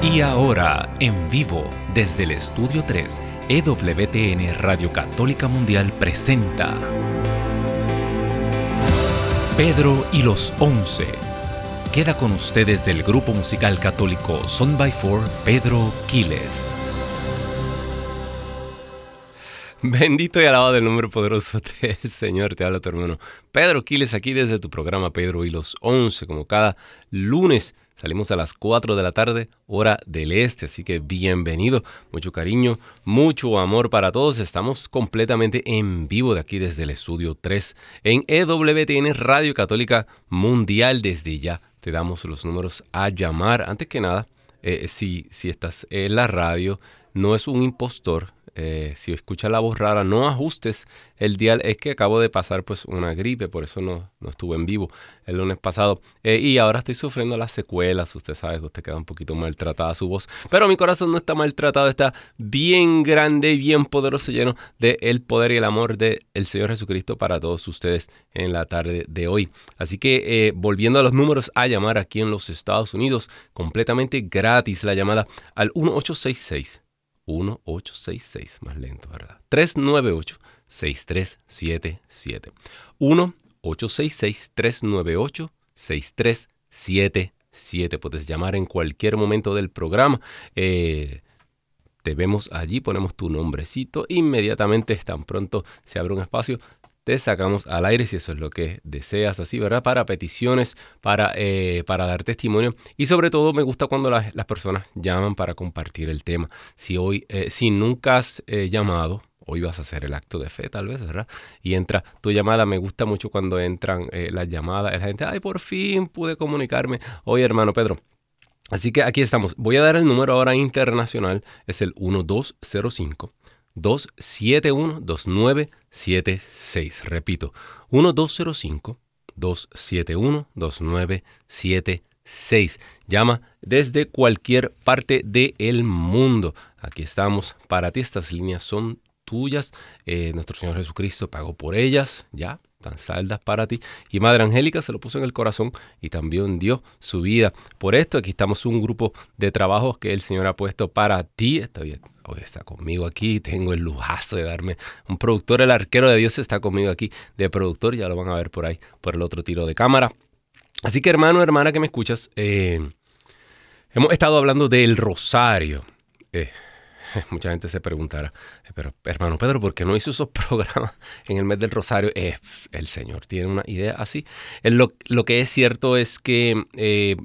Y ahora, en vivo, desde el Estudio 3, EWTN Radio Católica Mundial presenta Pedro y los Once. Queda con ustedes del grupo musical católico Son by Four, Pedro Quiles. Bendito y alabado el nombre poderoso del Señor, te habla tu hermano Pedro Quiles aquí desde tu programa Pedro y los Once, como cada lunes Salimos a las 4 de la tarde, hora del este, así que bienvenido, mucho cariño, mucho amor para todos. Estamos completamente en vivo de aquí desde el estudio 3 en EWTN Radio Católica Mundial. Desde ya te damos los números a llamar. Antes que nada, eh, si, si estás en la radio, no es un impostor, eh, si escuchas la voz rara, no ajustes el dial. Es que acabo de pasar pues una gripe, por eso no, no estuve en vivo el lunes pasado. Eh, y ahora estoy sufriendo las secuelas. Usted sabe que usted queda un poquito maltratada su voz. Pero mi corazón no está maltratado, está bien grande, bien poderoso, lleno del el poder y el amor del Señor Jesucristo para todos ustedes en la tarde de hoy. Así que eh, volviendo a los números a llamar aquí en los Estados Unidos, completamente gratis la llamada al 1866. 1866, más lento, ¿verdad? 398-6377. 1-866-398-6377. Puedes llamar en cualquier momento del programa. Eh, te vemos allí, ponemos tu nombrecito. Inmediatamente, tan pronto se abre un espacio, sacamos al aire si eso es lo que deseas, así, ¿verdad? Para peticiones, para, eh, para dar testimonio y sobre todo me gusta cuando las, personas llaman para compartir el tema. Si hoy, eh, si nunca has eh, llamado, hoy vas a hacer el acto de fe, tal vez, ¿verdad? Y entra tu llamada. Me gusta mucho cuando entran las llamadas. La gente, ay, por fin pude comunicarme. Oye, hermano Pedro. Así que aquí estamos. Voy a dar el número ahora internacional. Es el 1205 271-2976. Repito, 1205-271-2976. Llama desde cualquier parte del mundo. Aquí estamos para ti. Estas líneas son tuyas. Eh, nuestro Señor Jesucristo pagó por ellas. Ya, tan saldas para ti. Y Madre Angélica se lo puso en el corazón y también dio su vida. Por esto aquí estamos un grupo de trabajos que el Señor ha puesto para ti. Hoy está conmigo aquí. Tengo el lujazo de darme un productor. El arquero de Dios está conmigo aquí de productor. Ya lo van a ver por ahí, por el otro tiro de cámara. Así que hermano, hermana que me escuchas, eh, hemos estado hablando del rosario. Eh, mucha gente se preguntará, eh, pero hermano Pedro, ¿por qué no hizo esos programas en el mes del Rosario? Eh, el Señor tiene una idea así. Lo, lo que es cierto es que eh,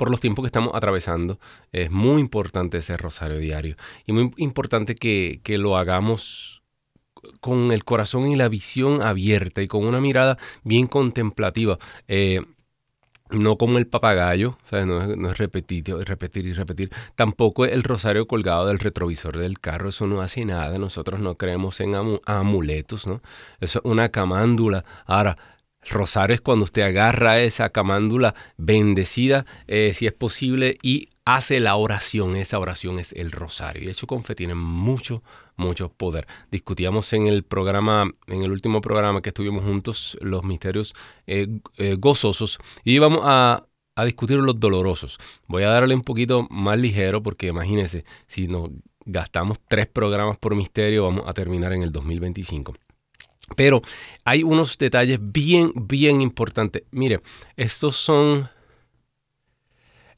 por los tiempos que estamos atravesando, es muy importante ese rosario diario y muy importante que, lo hagamos con el corazón y la visión abierta y con una mirada bien contemplativa. Eh, no como el papagayo, No, es, no es repetir, repetir y repetir. Tampoco el rosario colgado del retrovisor del carro, eso no hace nada. Nosotros no creemos en amuletos, ¿no? Eso es una camándula. Ahora, rosario es cuando usted agarra esa camándula bendecida, eh, si es posible, y hace la oración. Esa oración es el rosario. Y hecho con fe tiene mucho, mucho poder. Discutíamos en el programa, en el último programa que estuvimos juntos, los misterios eh, eh, gozosos. Y íbamos a, a discutir los dolorosos. Voy a darle un poquito más ligero porque imagínense, si nos gastamos tres programas por misterio, vamos a terminar en el 2025. Pero hay unos detalles bien, bien importantes. Mire, estos son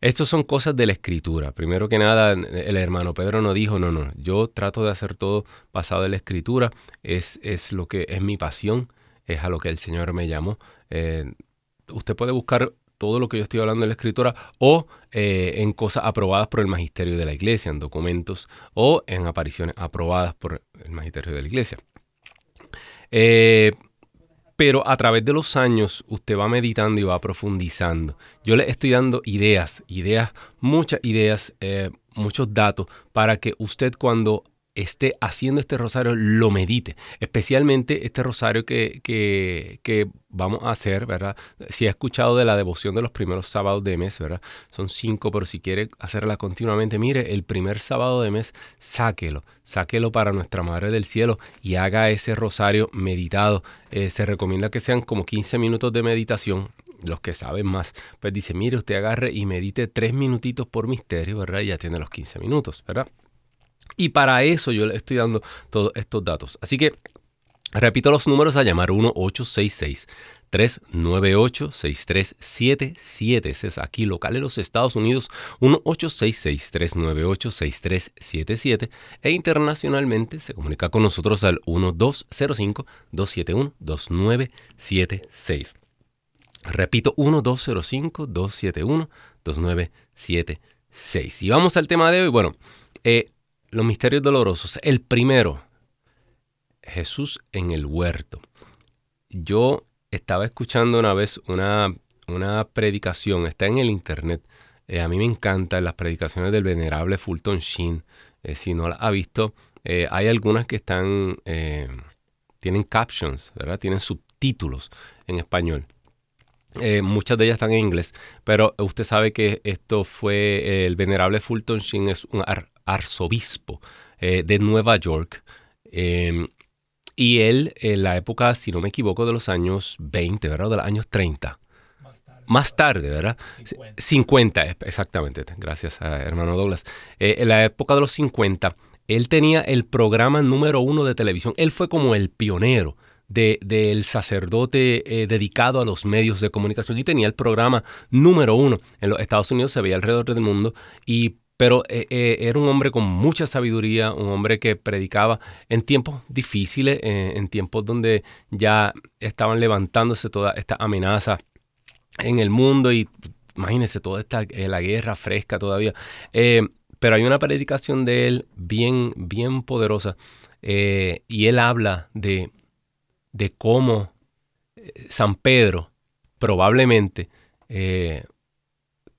estos son cosas de la escritura. Primero que nada, el hermano Pedro no dijo, no, no, yo trato de hacer todo basado en la escritura, es, es lo que es mi pasión, es a lo que el Señor me llamó. Eh, usted puede buscar todo lo que yo estoy hablando en la escritura o eh, en cosas aprobadas por el magisterio de la iglesia, en documentos o en apariciones aprobadas por el magisterio de la iglesia. Eh, pero a través de los años usted va meditando y va profundizando. Yo le estoy dando ideas, ideas, muchas ideas, eh, muchos datos para que usted cuando esté haciendo este rosario lo medite, especialmente este rosario que, que, vamos a hacer, ¿verdad? Si ha escuchado de la devoción de los primeros sábados de mes, ¿verdad? Son cinco, pero si quiere hacerla continuamente, mire, el primer sábado de mes, sáquelo, sáquelo para nuestra Madre del Cielo y haga ese rosario meditado. Eh, se recomienda que sean como 15 minutos de meditación los que saben más, pues dice, mire, usted agarre y medite tres minutitos por misterio, ¿verdad? Y ya tiene los 15 minutos, ¿verdad? Y para eso yo le estoy dando todos estos datos. Así que repito los números a llamar 1-866. 398-6377. Ese es aquí local en los Estados Unidos, 1-866-398-6377. E internacionalmente se comunica con nosotros al 1205-271-2976. Repito, 1205-271-2976. Y vamos al tema de hoy. Bueno, eh, los misterios dolorosos. El primero, Jesús en el huerto. Yo estaba escuchando una vez una, una predicación, está en el internet. Eh, a mí me encantan las predicaciones del venerable Fulton Sheen. Eh, si no la ha visto, eh, hay algunas que están, tienen captions, ¿verdad? Tienen subtítulos en español. muchas de ellas están en inglés, pero usted sabe que esto fue el venerable Fulton Sheen, es un arzobispo de Nueva York. Em, y él, en la época, si no me equivoco, de los años 20, ¿verdad? De los años 30. Más tarde. ¿verdad? 50. 50. exactamente. Gracias a hermano Douglas. Eh, en la época de los 50, él tenía el programa número uno de televisión. Él fue como el pionero del sacerdote eh, dedicado a los medios de comunicación y tenía el programa número uno. En los Estados Unidos se veía alrededor del mundo y pero eh, eh, era un hombre con mucha sabiduría, un hombre que predicaba en tiempos difíciles, eh, en tiempos donde ya estaban levantándose toda esta amenaza en el mundo y imagínense toda esta la guerra fresca todavía. pero hay una predicación de él bien, bien poderosa y él habla de, de cómo San Pedro probablemente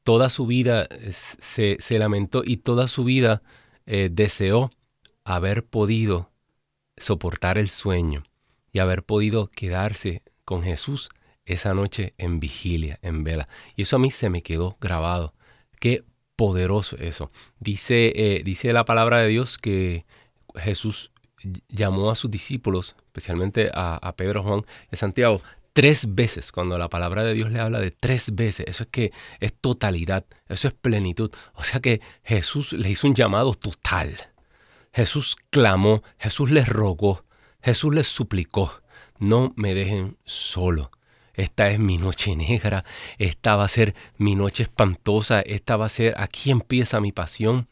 toda su vida se, lamentó y toda su vida eh, deseó haber podido soportar el sueño y haber podido quedarse con Jesús esa noche en vigilia, en vela. Y eso a mí se me quedó grabado. Qué poderoso eso. Dice, eh, dice la palabra de Dios que Jesús llamó a sus discípulos, especialmente a, a Pedro, Juan y Santiago, tres veces, cuando la palabra de Dios le habla de tres veces, eso es que es totalidad, eso es plenitud. O sea que Jesús le hizo un llamado total. Jesús clamó, Jesús les rogó, Jesús les suplicó, no me dejen solo. Esta es mi noche negra, esta va a ser mi noche espantosa, esta va a ser, aquí empieza mi pasión.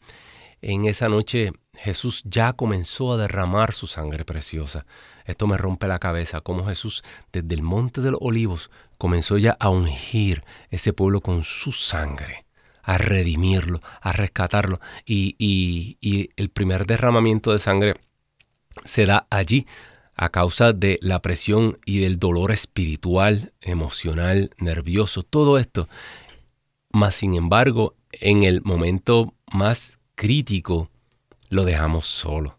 En esa noche Jesús ya comenzó a derramar su sangre preciosa. Esto me rompe la cabeza, como Jesús desde el monte de los olivos comenzó ya a ungir ese pueblo con su sangre, a redimirlo, a rescatarlo. Y, y el primer derramamiento de sangre se da allí a causa de la presión y del dolor espiritual, emocional, nervioso, todo esto. Mas, sin embargo, en el momento más crítico, lo dejamos solo.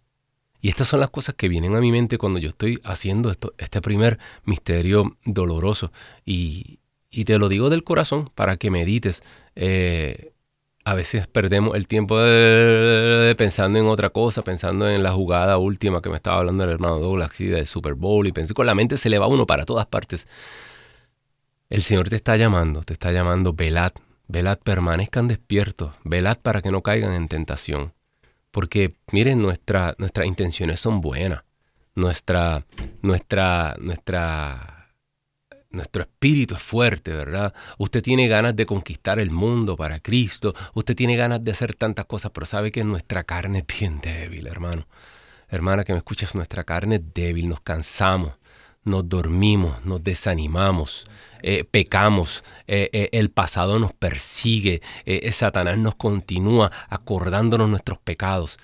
Y estas son las cosas que vienen a mi mente cuando yo estoy haciendo esto, este primer misterio doloroso. Y, te lo digo del corazón para que medites. Eh, a veces perdemos el tiempo pensando en otra cosa, pensando en la jugada última que me estaba hablando el hermano Douglas y del Super Bowl y pensé con la mente se le va uno para todas partes. El Señor te está llamando, te está llamando, velad, velad, permanezcan despiertos, velad para que no caigan en tentación. Porque miren, nuestra, nuestras intenciones son buenas. Nuestra, nuestra, nuestra, nuestro espíritu es fuerte, ¿verdad? Usted tiene ganas de conquistar el mundo para Cristo. Usted tiene ganas de hacer tantas cosas, pero sabe que nuestra carne es bien débil, hermano. Hermana que me escuchas, nuestra carne es débil, nos cansamos, nos dormimos, nos desanimamos, eh, pecamos, eh, eh, el pasado nos persigue, Satanás nos continúa acordándonos nuestros pecados.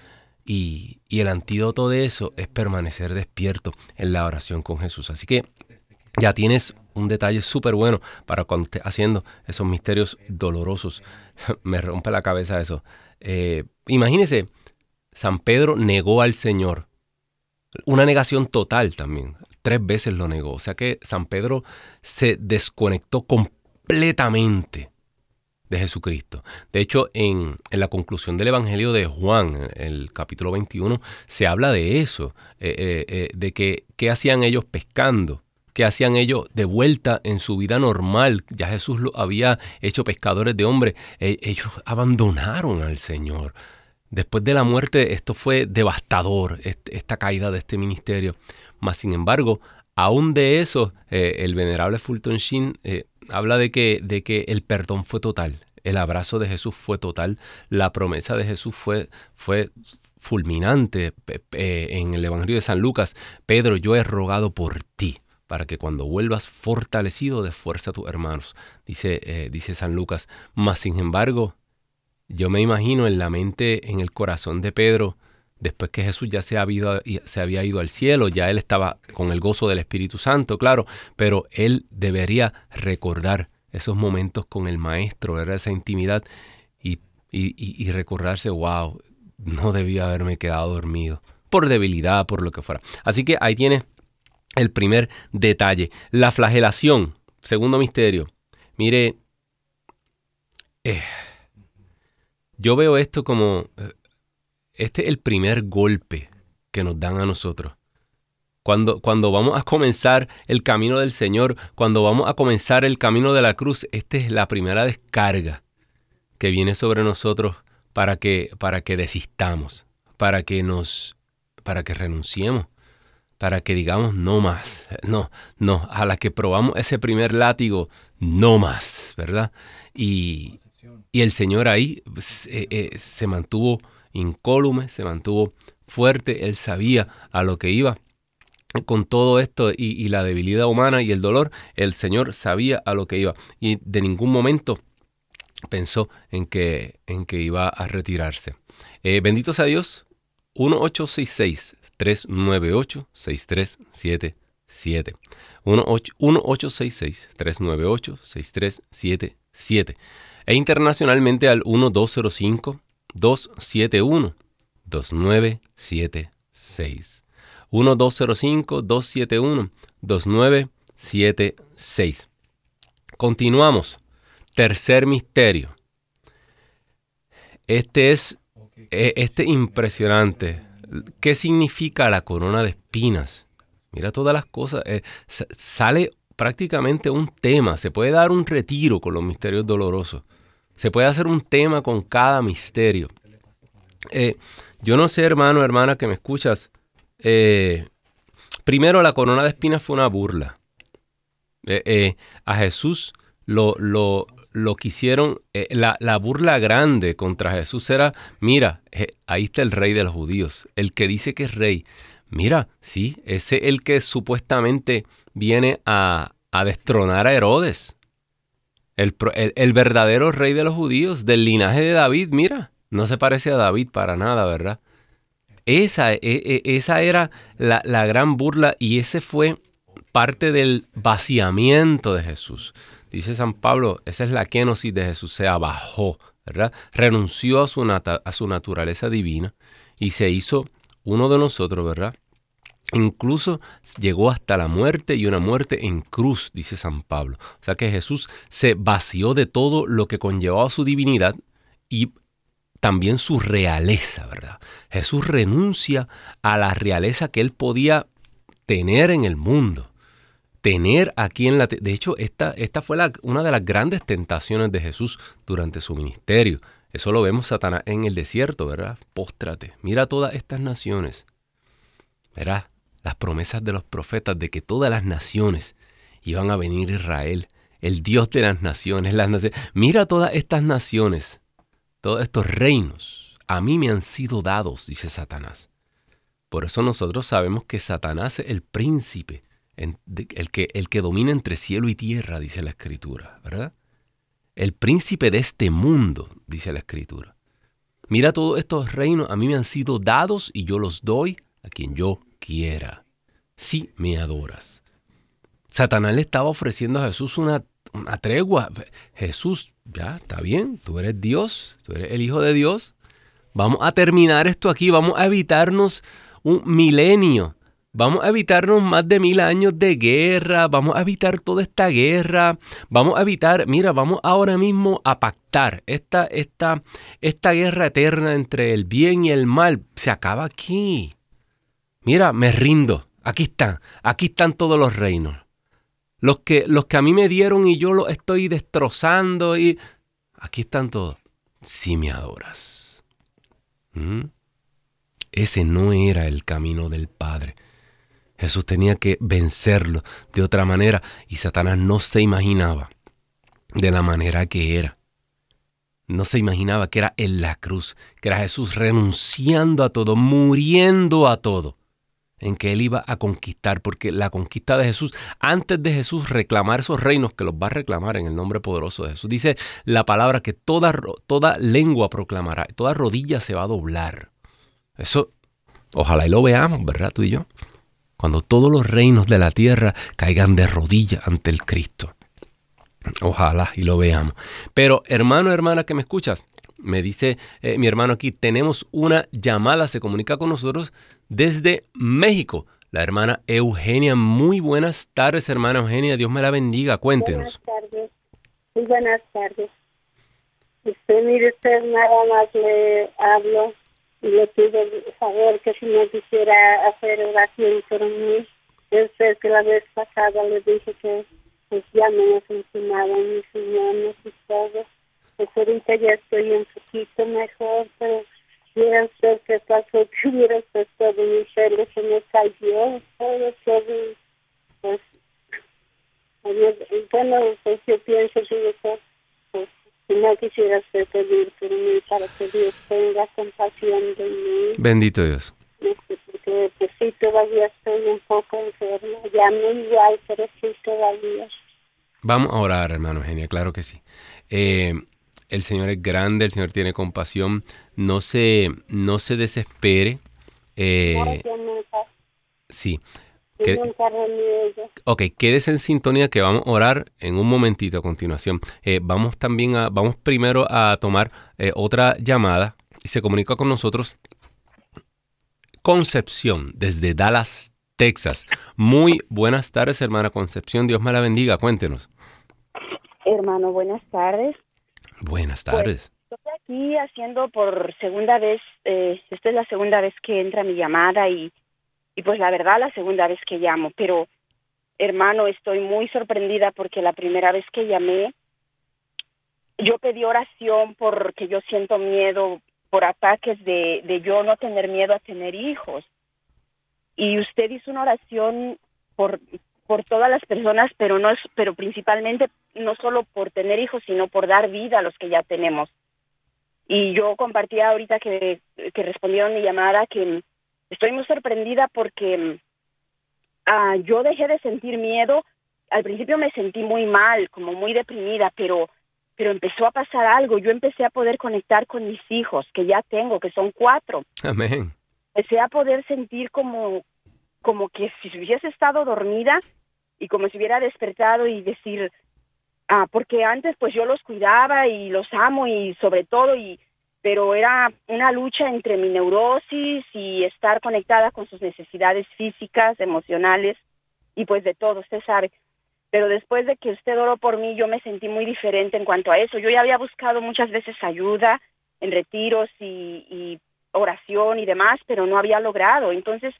Y, el antídoto de eso es permanecer despierto en la oración con Jesús. Así que ya tienes un detalle súper bueno para cuando estés haciendo esos misterios dolorosos. Me rompe la cabeza eso. imagínese, San Pedro negó al Señor. Una negación total también tres veces lo negó. O sea que San Pedro se desconectó completamente de Jesucristo. De hecho, en, la conclusión del Evangelio de Juan, el capítulo 21, se habla de eso, eh, eh, eh, de que qué hacían ellos pescando. que hacían ellos de vuelta en su vida normal. Ya Jesús lo había hecho pescadores de hombres. E, ellos abandonaron al Señor. Después de la muerte, esto fue devastador, esta caída de este ministerio. Mas, sin embargo, aún de eso, eh, el venerable Fulton Sheen eh, habla de que, de que el perdón fue total. El abrazo de Jesús fue total. La promesa de Jesús fue, fue fulminante. En el Evangelio de San Lucas, Pedro, yo he rogado por ti para que cuando vuelvas fortalecido de fuerza a tus hermanos, dice, eh, dice San Lucas. Mas, sin embargo, yo me imagino en la mente, en el corazón de Pedro, después que Jesús ya se, se había ido al cielo, ya él estaba con el gozo del Espíritu Santo, claro, pero él debería recordar esos momentos con el Maestro, era esa intimidad y, y recordarse, wow, no debía haberme quedado dormido, por debilidad, por lo que fuera. Así que ahí tiene el primer detalle. La flagelación, segundo misterio. Mire, eh, yo veo esto como, eh, este es el primer golpe que nos dan a nosotros. Cuando, cuando, vamos a comenzar el camino del Señor, cuando vamos a comenzar el camino de la cruz, esta es la primera descarga que viene sobre nosotros para que, para que desistamos, para que nos, para que renunciemos para que digamos no más. No, no, a la que probamos ese primer látigo, no más, ¿verdad? Y, el Señor ahí eh, eh, se mantuvo incólume, se mantuvo fuerte, Él sabía a lo que iba. Con todo esto y, la debilidad humana y el dolor, el Señor sabía a lo que iba y de ningún momento pensó en que, en que iba a retirarse. Eh, bendito sea Dios, 1866 398-6377. 1866-398-6377. E internacionalmente al 1205-271-2976. 1205-271-2976. Continuamos. Tercer misterio. Este es e, este impresionante. ¿Qué significa la corona de espinas? Mira todas las cosas. Eh, sale prácticamente un tema. Se puede dar un retiro con los misterios dolorosos. Se puede hacer un tema con cada misterio. Eh, yo no sé, hermano, hermana, que me escuchas. Eh, primero, la corona de espinas fue una burla. a Jesús lo, lo, lo que hicieron, eh, la, burla grande contra Jesús era, mira, ahí está el rey de los judíos, el que dice que es rey. Mira, sí, ese es el que supuestamente viene a, destronar a Herodes. El, el, verdadero rey de los judíos, del linaje de David, mira, no se parece a David para nada, ¿verdad? Esa, e, e, esa era la, la gran burla y ese fue parte del vaciamiento de Jesús. Dice San Pablo, esa es la kenosis de Jesús, se abajó, ¿verdad? Renunció a su, a su naturaleza divina y se hizo uno de nosotros, ¿verdad? Incluso llegó hasta la muerte y una muerte en cruz, dice San Pablo. O sea que Jesús se vació de todo lo que conllevaba su divinidad y también su realeza, ¿verdad? Jesús renuncia a la realeza que él podía tener en el mundo tener aquí en la... De hecho, esta, esta fue la, una de las grandes tentaciones de Jesús durante su ministerio. Eso lo vemos Satanás en el desierto, ¿verdad? Póstrate, mira todas estas naciones. Verá las promesas de los profetas de que todas las naciones iban a venir a Israel, el Dios de las naciones, las. Mira todas estas naciones, todos estos reinos, a mí me han sido dados, dice Satanás. Por eso nosotros sabemos que Satanás es el príncipe el, que, el que domina entre cielo y tierra, dice la escritura, ¿verdad? El príncipe de este mundo, dice la escritura. Mira todos estos reinos, a mí me han sido dados y yo los doy a quien yo quiera. Si me adoras. Satanás le estaba ofreciendo a Jesús una, una tregua. Jesús, ya, está bien, tú eres Dios, tú eres el Hijo de Dios. Vamos a terminar esto aquí, vamos a evitarnos un milenio Vamos a evitarnos más de mil años de guerra, vamos a evitar toda esta guerra, vamos a evitar, mira, vamos ahora mismo a pactar esta, esta, esta guerra eterna entre el bien y el mal. Se acaba aquí. Mira, me rindo. Aquí están, aquí están todos los reinos. Los que, los que a mí me dieron y yo los estoy destrozando y... Aquí están todos. Si me adoras. ¿Mm? Ese no era el camino del Padre. Jesús tenía que vencerlo de otra manera y Satanás no se imaginaba de la manera que era. No se imaginaba que era en la cruz, que era Jesús renunciando a todo, muriendo a todo, en que él iba a conquistar, porque la conquista de Jesús, antes de Jesús reclamar esos reinos que los va a reclamar en el nombre poderoso de Jesús, dice la palabra que toda, toda lengua proclamará, toda rodilla se va a doblar. Eso, ojalá y lo veamos, ¿verdad? Tú y yo. Cuando todos los reinos de la tierra caigan de rodillas ante el Cristo. Ojalá y lo veamos. Pero hermano, hermana que me escuchas, me dice eh, mi hermano aquí, tenemos una llamada, se comunica con nosotros desde México. La hermana Eugenia, muy buenas tardes, hermana Eugenia, Dios me la bendiga, cuéntenos. Buenas tardes, muy buenas tardes. Usted, mire, usted nada más le hablo y le pido favor que si no quisiera hacer oración por mí, yo sé que la vez pasada le dije que pues ya me funcionado mis riñones y todo. Pues ahorita ya estoy un poquito mejor, pero quiero usted qué pasó, que hubiera todo mi pelo se me cayó, todo, todo, pues, bueno, pues yo pienso que pues, si no quisiera usted pedir por mí para que Dios tenga compasión de mí. Bendito Dios. Porque pues sí, todavía estoy un poco enferma, ya no igual, pero sí todavía. Vamos a orar, hermano Eugenia, claro que sí. Eh, el Señor es grande, el Señor tiene compasión. No se, no se desespere. Eh, sí. Que, ok, quédese en sintonía que vamos a orar en un momentito a continuación. Eh, vamos también a, vamos primero a tomar otra llamada y se comunica con nosotros Concepción desde Dallas, Texas. Muy buenas tardes, hermana Concepción. Dios me la bendiga. Cuéntenos. Hermano, buenas tardes. Buenas tardes. Pues, estoy aquí haciendo por segunda vez, eh, esta es la segunda vez que entra mi llamada y, y pues la verdad la segunda vez que llamo, pero hermano, estoy muy sorprendida porque la primera vez que llamé, yo pedí oración porque yo siento miedo por ataques de, de yo no tener miedo a tener hijos y usted hizo una oración por por todas las personas, pero no es, pero principalmente no solo por tener hijos, sino por dar vida a los que ya tenemos. Y yo compartía ahorita que, que respondieron mi llamada que estoy muy sorprendida porque ah, yo dejé de sentir miedo. Al principio me sentí muy mal, como muy deprimida, pero pero empezó a pasar algo. Yo empecé a poder conectar con mis hijos, que ya tengo, que son cuatro. Amén empecé a poder sentir como, como que si hubiese estado dormida y como si hubiera despertado y decir, ah, porque antes pues yo los cuidaba y los amo y sobre todo y pero era una lucha entre mi neurosis y estar conectada con sus necesidades físicas, emocionales y pues de todo, usted sabe. Pero después de que usted oró por mí, yo me sentí muy diferente en cuanto a eso. Yo ya había buscado muchas veces ayuda en retiros y, y oración y demás, pero no había logrado. Entonces,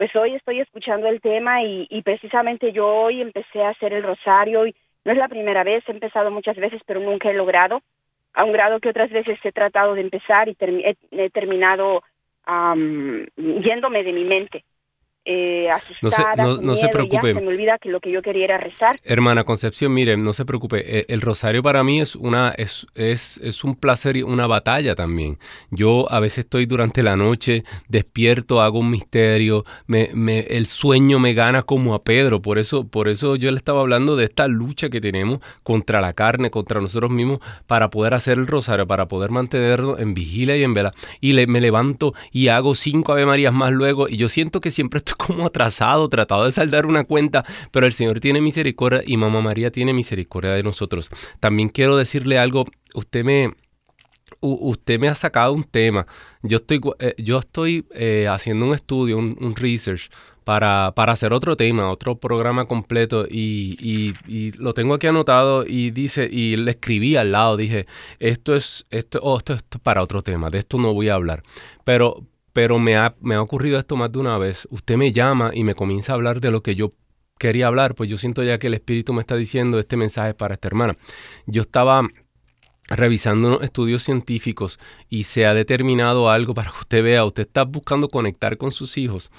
pues hoy estoy escuchando el tema y, precisamente yo hoy empecé a hacer el rosario y no es la primera vez, he empezado muchas veces, pero nunca he logrado, a un grado que otras veces he tratado de empezar y he, terminado yéndome de mi mente eh, asustada, no se, no, se preocupe. se me olvida que lo que yo quería era rezar. Hermana Concepción, mire, no se preocupe. Eh, el rosario para mí es una es, es, es, un placer y una batalla también. Yo a veces estoy durante la noche despierto, hago un misterio, me, me, el sueño me gana como a Pedro. Por eso, por eso yo le estaba hablando de esta lucha que tenemos contra la carne, contra nosotros mismos, para poder hacer el rosario, para poder mantenerlo en vigilia y en vela. Y le, me levanto y hago cinco Ave Marías más luego y yo siento que siempre estoy como atrasado, tratado de saldar una cuenta, pero el Señor tiene misericordia y Mamá María tiene misericordia de nosotros. También quiero decirle algo, usted me, usted me ha sacado un tema. Yo estoy, eh, yo estoy eh, haciendo un estudio, un, research para, para, hacer otro tema, otro programa completo y, y, lo tengo aquí anotado y dice, y le escribí al lado, dije, esto es, esto, oh, esto, esto es para otro tema, de esto no voy a hablar. Pero, pero me ha, me ha ocurrido esto más de una vez. Usted me llama y me comienza a hablar de lo que yo quería hablar, pues yo siento ya que el Espíritu me está diciendo este mensaje para esta hermana. Yo estaba revisando unos estudios científicos y se ha determinado algo para que usted vea, usted está buscando conectar con sus hijos.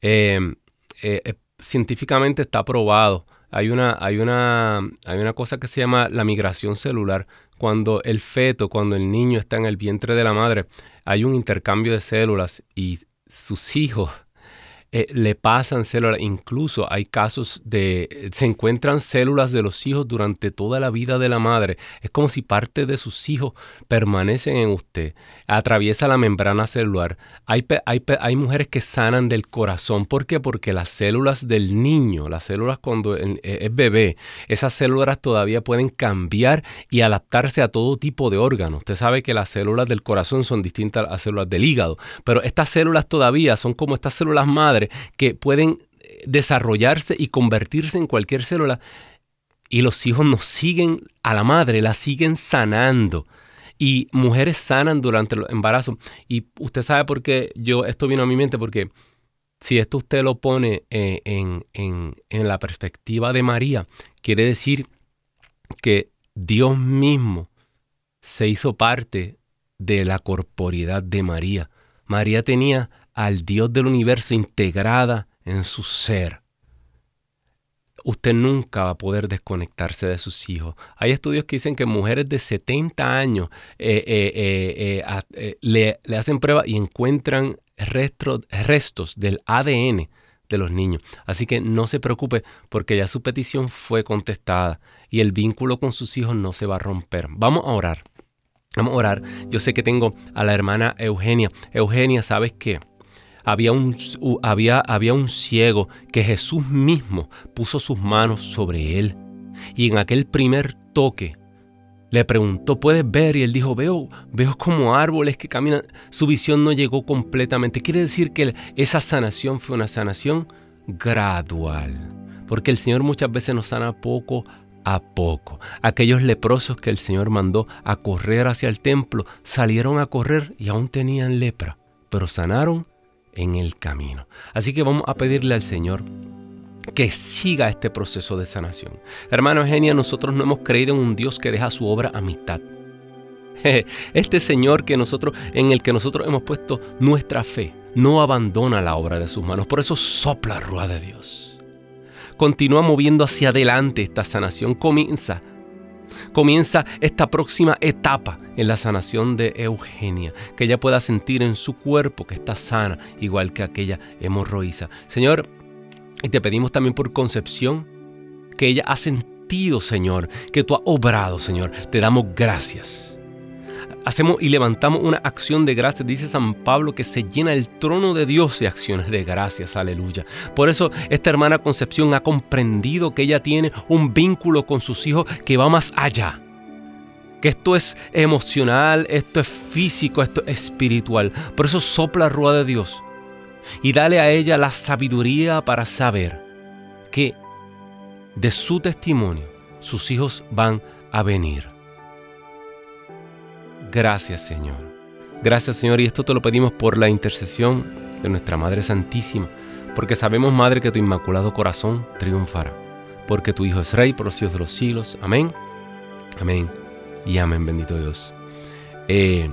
Em, eh, eh, científicamente está probado. Hay una, hay, una, hay una cosa que se llama la migración celular. Cuando el feto, cuando el niño está en el vientre de la madre, hay un intercambio de células y sus hijos eh, le pasan células, incluso hay casos de, se encuentran células de los hijos durante toda la vida de la madre. Es como si parte de sus hijos permanecen en usted, atraviesa la membrana celular. Hay, hay, hay mujeres que sanan del corazón. ¿Por qué? Porque las células del niño, las células cuando e, es bebé, esas células todavía pueden cambiar y adaptarse a todo tipo de órganos. Usted sabe que las células del corazón son distintas a las células del hígado, pero estas células todavía son como estas células madres que pueden eh, desarrollarse y convertirse en cualquier célula y los hijos nos siguen a la madre, la siguen sanando. Y mujeres sanan durante el embarazo. Y usted sabe por qué yo, esto vino a mi mente, porque si esto usted lo pone eh, en, en la perspectiva de María, quiere decir que Dios mismo se hizo parte de la corporidad de María. María tenía al Dios del universo integrada en su ser. Usted nunca va a poder desconectarse de sus hijos. Hay estudios que dicen que mujeres de 70 años eh, eh, eh, le, hacen prueba y encuentran restos del ADN de los niños. Así que no se preocupe porque ya su petición fue contestada y el vínculo con sus hijos no se va a romper. Vamos a orar. Vamos a orar. Yo sé que tengo a la hermana Eugenia. Eugenia, ¿sabes qué? Había un, había, había un ciego que Jesús mismo puso sus manos sobre él. Y en aquel primer toque le preguntó, ¿puedes ver? Y él dijo, veo, veo como árboles que caminan. Su visión no llegó completamente. Quiere decir que esa sanación fue una sanación gradual. Porque el Señor muchas veces nos sana poco a poco. Aquellos leprosos que el Señor mandó a correr hacia el templo salieron a correr y aún tenían lepra, pero sanaron en el camino. Así que vamos a pedirle al Señor que siga este proceso de sanación. Hermano Eugenia, nosotros no hemos creído en un Dios que deja su obra a mitad. Este Señor que nosotros, en el que nosotros hemos puesto nuestra fe, no abandona la obra de sus manos. Por eso sopla rueda de Dios. Continúa moviendo hacia adelante esta sanación. Comienza comienza esta próxima etapa en la sanación de Eugenia, que ella pueda sentir en su cuerpo que está sana, igual que aquella hemorroísa. Señor, y te pedimos también por concepción, que ella ha sentido, Señor, que tú has obrado, Señor. Te damos gracias hacemos y levantamos una acción de gracias. Dice San Pablo que se llena el trono de Dios de acciones de gracias. Aleluya. Por eso esta hermana Concepción ha comprendido que ella tiene un vínculo con sus hijos que va más allá. Que esto es emocional, esto es físico, esto es espiritual. Por eso sopla la rueda de Dios y dale a ella la sabiduría para saber que de su testimonio sus hijos van a venir. Gracias Señor. Gracias Señor y esto te lo pedimos por la intercesión de nuestra Madre Santísima, porque sabemos Madre que tu inmaculado corazón triunfará, porque tu Hijo es Rey por los siglos de los siglos. Amén. Amén. Y amén, bendito Dios. Eh,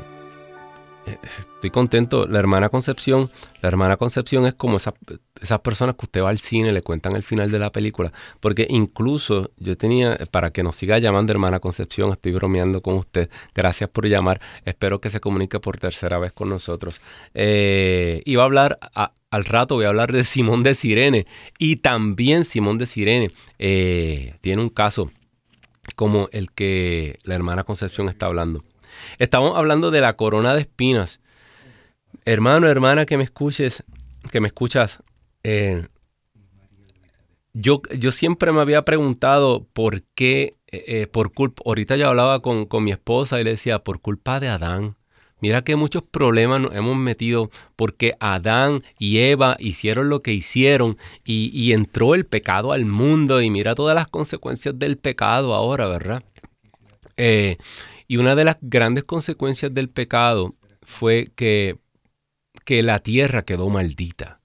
estoy contento. La hermana Concepción, la hermana Concepción es como esas, esas personas que usted va al cine le cuentan el final de la película. Porque incluso yo tenía, para que nos siga llamando hermana Concepción, estoy bromeando con usted. Gracias por llamar. Espero que se comunique por tercera vez con nosotros. Eh, iba a hablar al rato, voy a hablar de Simón de Sirene. Y también Simón de Sirene eh, tiene un caso como el que la hermana Concepción está hablando. Estamos hablando de la corona de espinas. Hermano, hermana, que me escuches, que me escuchas, eh, yo, yo siempre me había preguntado por qué, eh, eh, por culpa, ahorita yo hablaba con, mi esposa y le decía, por culpa de Adán. Mira que muchos problemas nos hemos metido porque Adán y Eva hicieron lo que hicieron y, y entró el pecado al mundo y mira todas las consecuencias del pecado ahora, ¿verdad? Eh, y una de las grandes consecuencias del pecado fue que, que la tierra quedó maldita.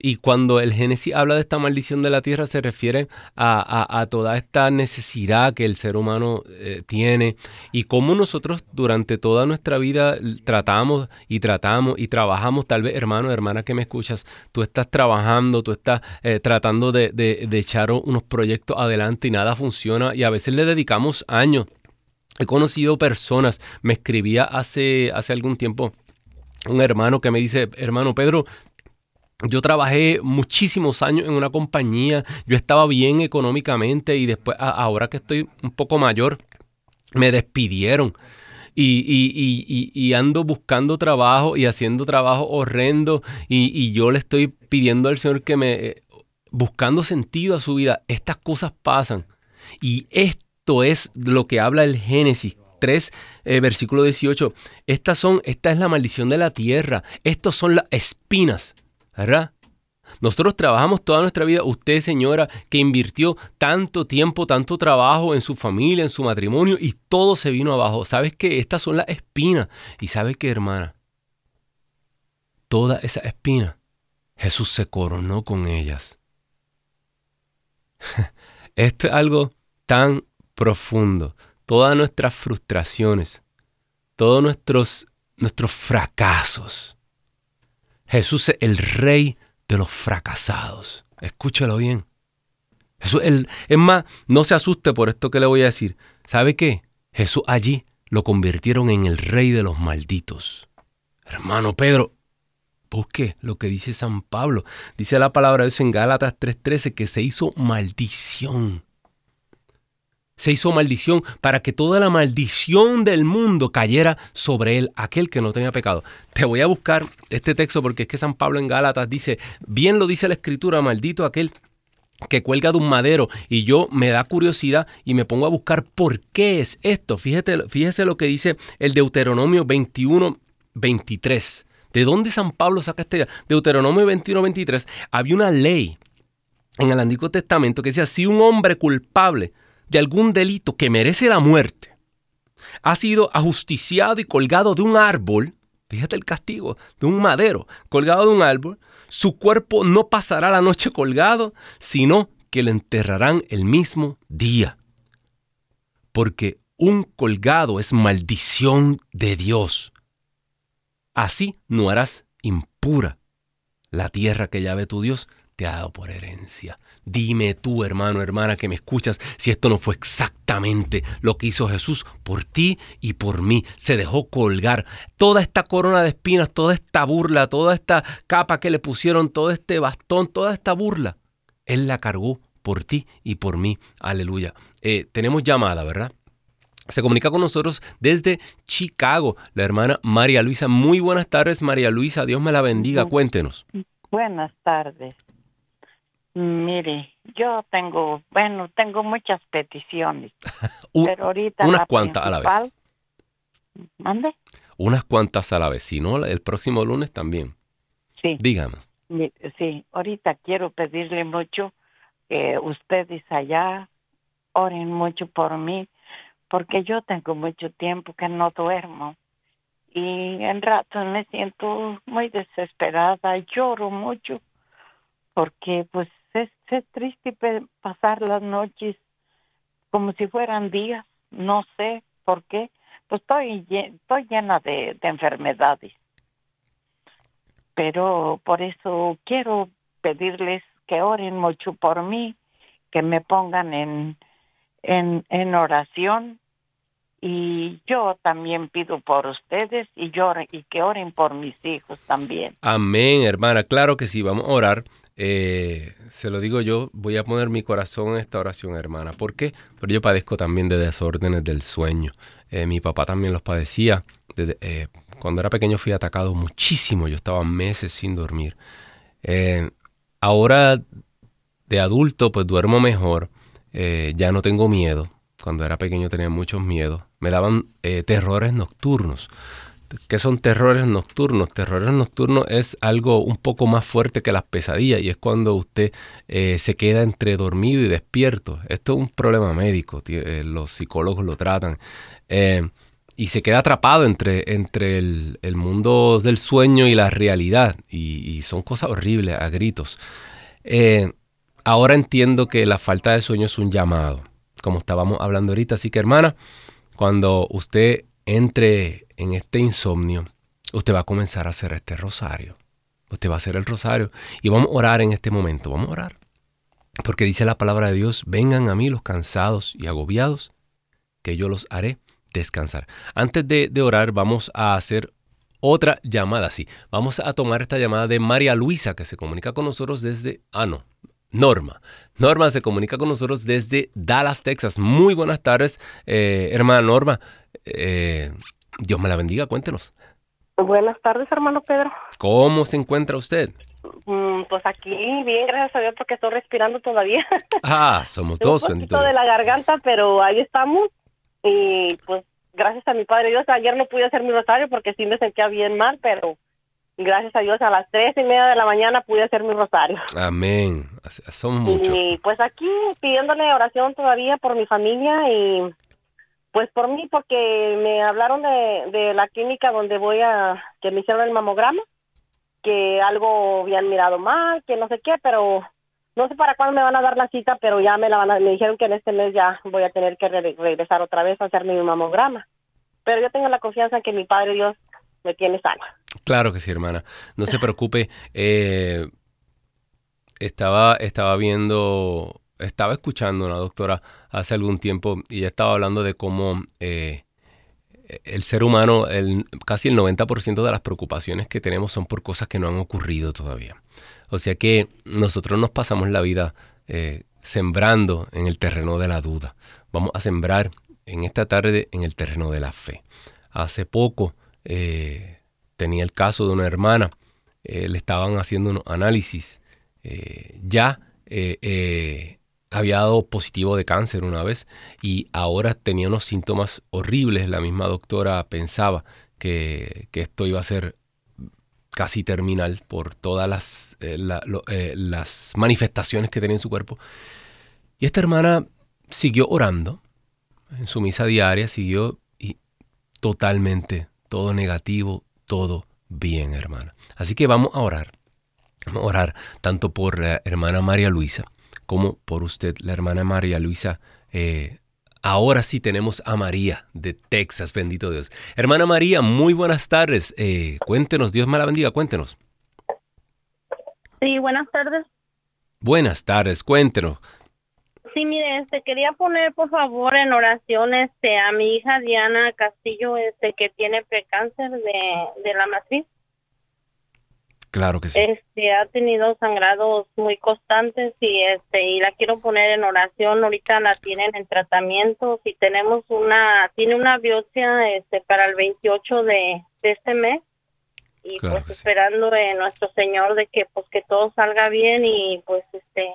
Y cuando el Génesis habla de esta maldición de la tierra, se refiere a, toda esta necesidad que el ser humano eh, tiene y cómo nosotros durante toda nuestra vida tratamos y tratamos y trabajamos. Tal vez, hermano, hermana que me escuchas, tú estás trabajando, tú estás eh, tratando de, de echar unos proyectos adelante y nada funciona y a veces le dedicamos años. He conocido personas, me escribía hace, hace algún tiempo un hermano que me dice, hermano Pedro, yo trabajé muchísimos años en una compañía, yo estaba bien económicamente y después, ahora que estoy un poco mayor, me despidieron. Y, ando buscando trabajo y haciendo trabajo horrendo y, yo le estoy pidiendo al Señor que me, buscando sentido a su vida, estas cosas pasan. Y esto es lo que habla el Génesis, 3, eh, versículo 18. Estas son, esta es la maldición de la tierra. Estos son las espinas, ¿verdad? Nosotros trabajamos toda nuestra vida, usted señora, que invirtió tanto tiempo, tanto trabajo en su familia, en su matrimonio y todo se vino abajo. ¿Sabes que Estas son las espinas. ¿Y sabes qué, hermana? Todas esas espinas, Jesús se coronó con ellas. Esto es algo tan profundo todas nuestras frustraciones, todos nuestros, nuestros fracasos. Jesús es el rey de los fracasados. Escúchalo bien. Jesús, es más, no se asuste por esto que le voy a decir. ¿Sabe qué? Jesús allí lo convirtieron en el rey de los malditos. Hermano Pedro, busque lo que dice San Pablo. Dice la palabra de Dios en Gálatas 3:13 que se hizo maldición se hizo maldición para que toda la maldición del mundo cayera sobre él, aquel que no tenía pecado. Te voy a buscar este texto porque es que San Pablo en Gálatas dice, bien lo dice la escritura, maldito aquel que cuelga de un madero y yo me da curiosidad y me pongo a buscar por qué es esto. Fíjate, fíjese lo que dice el Deuteronomio 21, 23. ¿De dónde San Pablo saca esta idea? Deuteronomio 21, 23. Había una ley en el Antiguo Testamento que decía, si un hombre culpable de algún delito que merece la muerte, ha sido ajusticiado y colgado de un árbol, fíjate el castigo, de un madero, colgado de un árbol, su cuerpo no pasará la noche colgado, sino que lo enterrarán el mismo día. Porque un colgado es maldición de Dios. Así no harás impura la tierra que llave tu Dios te ha dado por herencia. Dime tú, hermano, hermana, que me escuchas, si esto no fue exactamente lo que hizo Jesús por ti y por mí. Se dejó colgar toda esta corona de espinas, toda esta burla, toda esta capa que le pusieron, todo este bastón, toda esta burla. Él la cargó por ti y por mí. Aleluya. Eh, tenemos llamada, ¿verdad? Se comunica con nosotros desde Chicago, la hermana María Luisa. Muy buenas tardes, María Luisa. Dios me la bendiga. Cuéntenos. Buenas tardes. Mire, yo tengo, bueno, tengo muchas peticiones, pero ahorita unas cuantas a la vez. ¿Mande? Unas cuantas a la vez, si no, el próximo lunes también. Sí. Dígame. Sí, ahorita quiero pedirle mucho que ustedes allá oren mucho por mí, porque yo tengo mucho tiempo que no duermo y en rato me siento muy desesperada, lloro mucho porque pues es, triste pasar las noches como si fueran días, no sé por qué, pues estoy, estoy llena de, enfermedades. Pero por eso quiero pedirles que oren mucho por mí, que me pongan en, en, en oración y yo también pido por ustedes y, y que oren por mis hijos también. Amén, hermana. Claro que sí, vamos a orar. Eh, se lo digo yo, voy a poner mi corazón en esta oración, hermana. ¿Por qué? Porque yo padezco también de desórdenes del sueño. Eh, mi papá también los padecía. Eh, cuando era pequeño fui atacado muchísimo. Yo estaba meses sin dormir. ahora de adulto, pues duermo mejor. ya no tengo miedo. Cuando era pequeño tenía muchos miedos. Me daban terrores nocturnos. ¿Qué son terrores nocturnos? Terrores nocturnos es algo un poco más fuerte que las pesadillas y es cuando usted eh, se queda entre dormido y despierto. Esto es un problema médico, eh, los psicólogos lo tratan. Eh, y se queda atrapado entre, entre el, mundo del sueño y la realidad. Y, son cosas horribles a gritos. Ahora entiendo que la falta de sueño es un llamado, como estábamos hablando ahorita. Así que hermana, cuando usted entre en este insomnio, usted va a comenzar a hacer este rosario. Usted va a hacer el rosario y vamos a orar en este momento. Vamos a orar. Porque dice la palabra de Dios, vengan a mí los cansados y agobiados, que yo los haré descansar. Antes de, orar, vamos a hacer otra llamada. Sí, vamos a tomar esta llamada de María Luisa, que se comunica con nosotros desde... Ah, no. Norma. Norma se comunica con nosotros desde Dallas, Texas. Muy buenas tardes, eh, hermana Norma. Eh, Dios me la bendiga, cuéntenos. Buenas tardes, hermano Pedro. ¿Cómo se encuentra usted? Mm, pues aquí, bien, gracias a Dios, porque estoy respirando todavía. Ah, somos dos, Un poquito de la garganta, pero ahí estamos. Y pues gracias a mi Padre Dios, ayer no pude hacer mi rosario porque sí me sentía bien mal, pero gracias a Dios a las tres y media de la mañana pude hacer mi rosario. Amén. Somos muchos. Y pues aquí pidiéndole oración todavía por mi familia y pues por mí porque me hablaron de, la clínica donde voy a que me hicieron el mamograma, que algo habían mirado mal, que no sé qué, pero no sé para cuándo me van a dar la cita, pero ya me la van a, me dijeron que en este mes ya voy a tener que regresar otra vez a hacerme mi mamograma. Pero yo tengo la confianza en que mi Padre Dios me tiene sana. Claro que sí, hermana. No se preocupe. Eh, estaba, estaba viendo, estaba escuchando a una doctora hace algún tiempo y estaba hablando de cómo eh, el ser humano, casi el 90% de las preocupaciones que tenemos son por cosas que no han ocurrido todavía. O sea que nosotros nos pasamos la vida eh, sembrando en el terreno de la duda. Vamos a sembrar en esta tarde en el terreno de la fe. Hace poco eh, tenía el caso de una hermana, le estaban haciendo un análisis, ya había dado positivo de cáncer una vez y ahora tenía unos síntomas horribles. La misma doctora pensaba que, que esto iba a ser casi terminal por todas las, eh, eh, las manifestaciones que tenía en su cuerpo. Y esta hermana siguió orando en su misa diaria, siguió y totalmente todo negativo, todo bien, hermana. Así que vamos a orar. Vamos a orar tanto por la hermana María Luisa como por usted, la hermana María Luisa eh, Ahora sí tenemos a María de Texas, bendito Dios. Hermana María, muy buenas tardes. Eh, cuéntenos, Dios me la bendiga, cuéntenos. Sí, buenas tardes. Buenas tardes, cuéntenos. Sí, mire, este quería poner por favor en oración este a mi hija Diana Castillo, este que tiene precáncer de, de la matriz. Claro que sí. Este ha tenido sangrados muy constantes y este y la quiero poner en oración. Ahorita la tienen en tratamiento. Si tenemos una tiene una biopsia este para el 28 de, este mes y pues esperando de nuestro Señor de que pues que todo salga bien y pues este